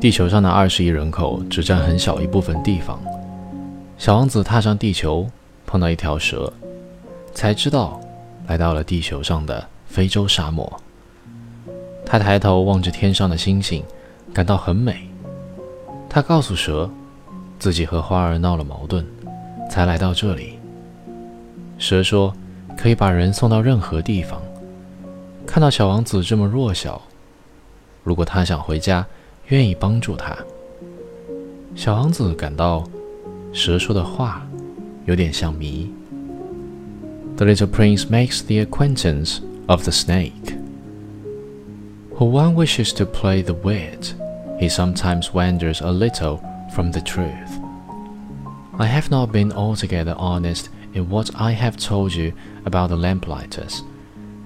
地球上的二十亿人口只占很小一部分地方。小王子踏上地球，碰到一条蛇，才知道来到了地球上的非洲沙漠。他抬头望着天上的星星，感到很美。他告诉蛇，自己和花儿闹了矛盾，才来到这里。蛇说，可以把人送到任何地方。看到小王子这么弱小，如果他想回家，愿意帮助他。小王子感到，蛇说的话有点像谜。The little prince makes the acquaintance of the snake. When one wishes to play the wit, he sometimes wanders a little from the truth. I have not been altogether honest in what I have told you about the lamplighters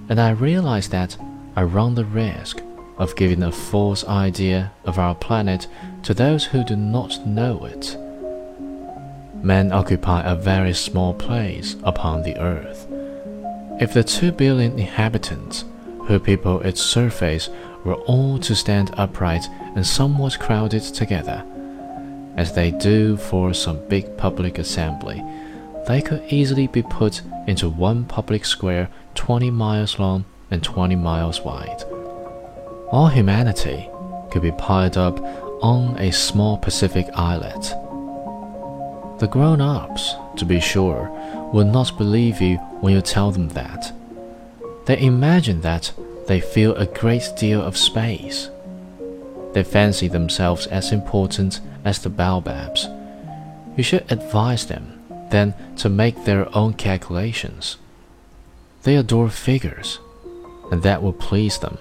and I realize that I run the risk of giving a false idea of our planet to those who do not know it. Men occupy a very small place upon the earth. If the two billion inhabitants who people its surface were all to stand upright and somewhat crowded together, as they do for some big public assembly, they could easily be put into one public square 20 miles long and 20 miles wide. All humanity could be piled up on a small Pacific islet. The grown ups, to be sure, will not believe you when you tell them that. They imagine that they fill a great deal of space. They fancy themselves as important as the baobabs. You should advise them, then, to make their own calculations. They adore figures, and that will please them.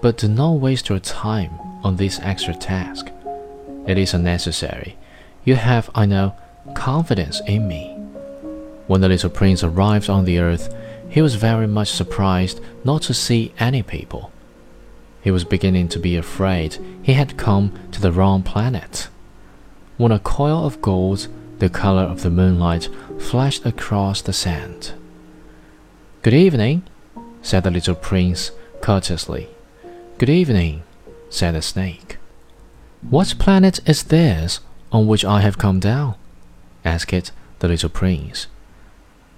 But do not waste your time on this extra task. It is unnecessary. You have, I know, confidence in me. When the little prince arrived on the earth, he was very much surprised not to see any people. He was beginning to be afraid he had come to the wrong planet. When a coil of gold, the color of the moonlight, flashed across the sand. Good evening, said the little prince courteously. Good evening, said the snake. What planet is this on which I have come down? asked the little prince.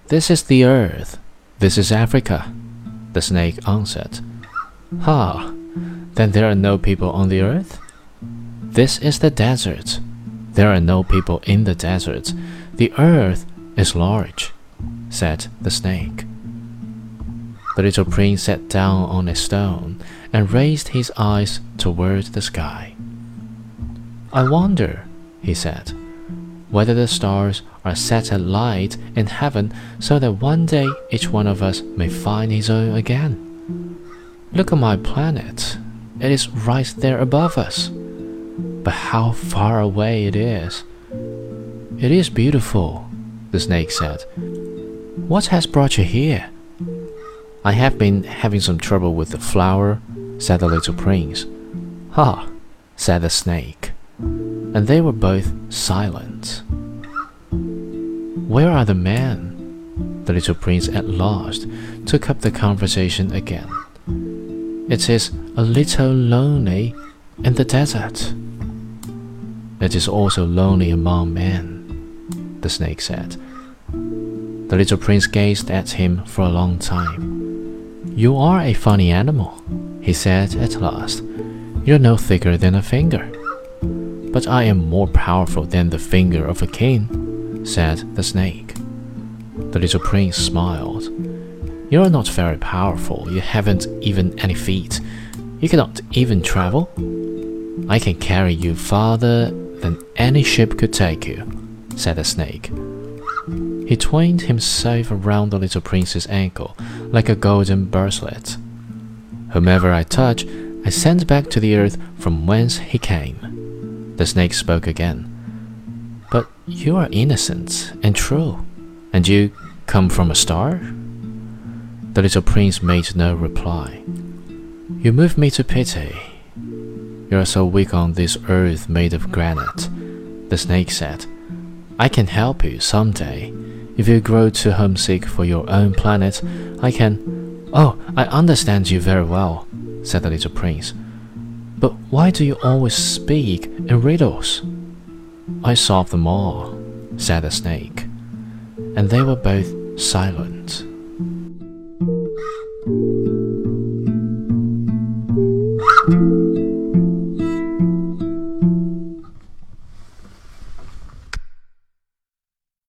This is the earth. This is Africa, the snake answered. Ha, then there are no people on the earth? This is the desert. There are no people in the desert. The earth is large, said the snake. The little prince sat down on a stone and raised his eyes toward the sky. I wonder, he said, whether the stars are set alight in heaven so that one day each one of us may find his own again. Look at my planet. It is right there above us. But how far away it is. It is beautiful, the snake said. What has brought you here? I have been having some trouble with the flower, said the little prince. Ha, said the snake. And they were both silent. Where are the men? The little prince at last took up the conversation again. It is a little lonely in the desert. It is also lonely among men, the snake said. The little prince gazed at him for a long time. You are a funny animal, he said at last. You're no thicker than a finger. But I am more powerful than the finger of a king, said the snake. The little prince smiled. You are not very powerful. You haven't even any feet. You cannot even travel. I can carry you farther than any ship could take you, said the snake. He twined himself around the little prince's ankle like a golden bracelet. Whomever I touch, I send back to the earth from whence he came. The snake spoke again. But you are innocent and true, and you come from a star? The little prince made no reply. You move me to pity. You are so weak on this earth made of granite, the snake said. I can help you some day if you grow too homesick for your own planet, I can. Oh, I understand you very well, said the little prince. But why do you always speak in riddles? I solve them all, said the snake. And they were both silent.